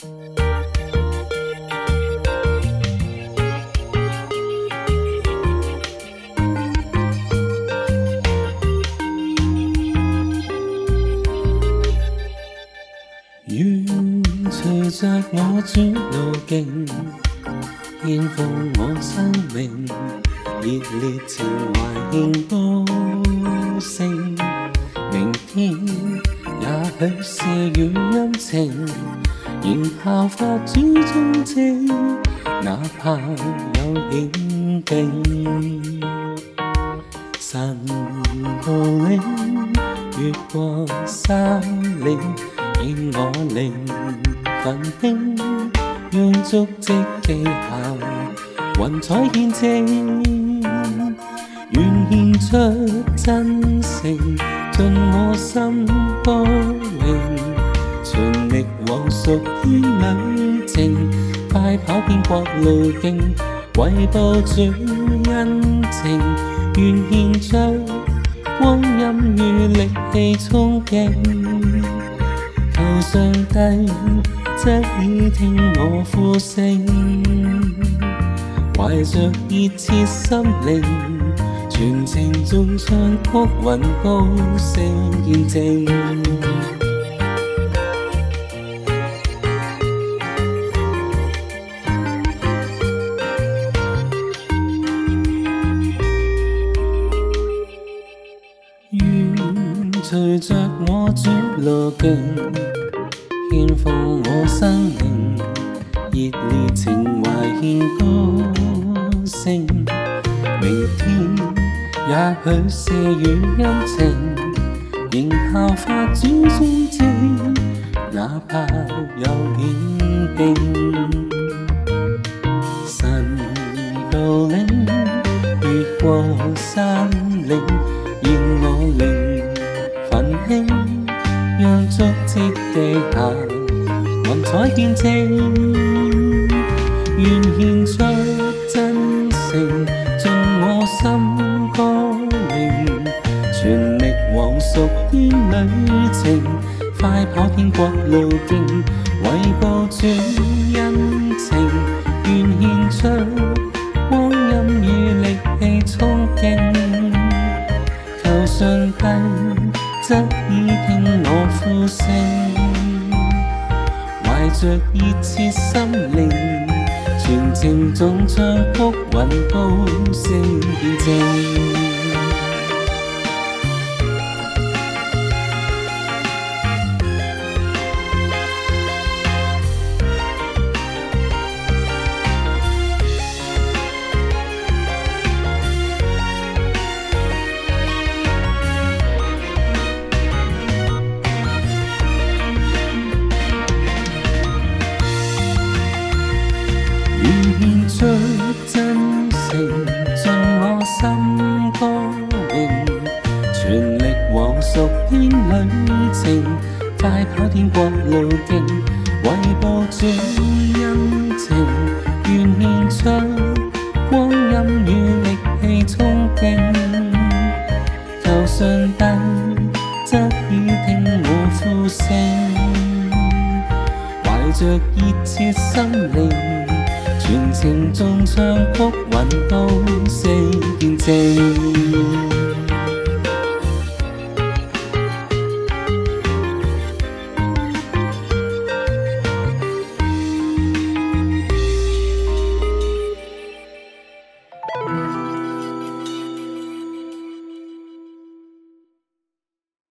愿随着我转路径，献奉我生命，热烈情怀献高声。明天也许是雨阴晴，仍效法主忠贞，哪怕有险境。神道领越过山岭。见我灵奋兴，让足迹记下云彩见证，愿献出真诚，尽我心光荣，全力往属天旅程，快跑遍各路径，为报主恩情，愿献出光阴与力气冲劲。求上帝侧耳听我呼声，怀着热切心灵，全程中唱曲韵高声见证。我转路径。献奉我生命，热烈情怀献歌声。明天也许是雨阴晴，仍效法主忠贞，哪怕有险境。神道领越过山岭，见证，愿献出真诚，尽我心光明，全力往属天旅程，快跑天国路径，为报主恩情，怀着热切心灵，全程中唱曲韵高声见证。全力往属天旅程，快跑天国路径，为报主恩情，愿献出光阴与力气冲劲，求上帝侧耳听我呼声，怀着热切心灵。全程中唱曲韵高声见证。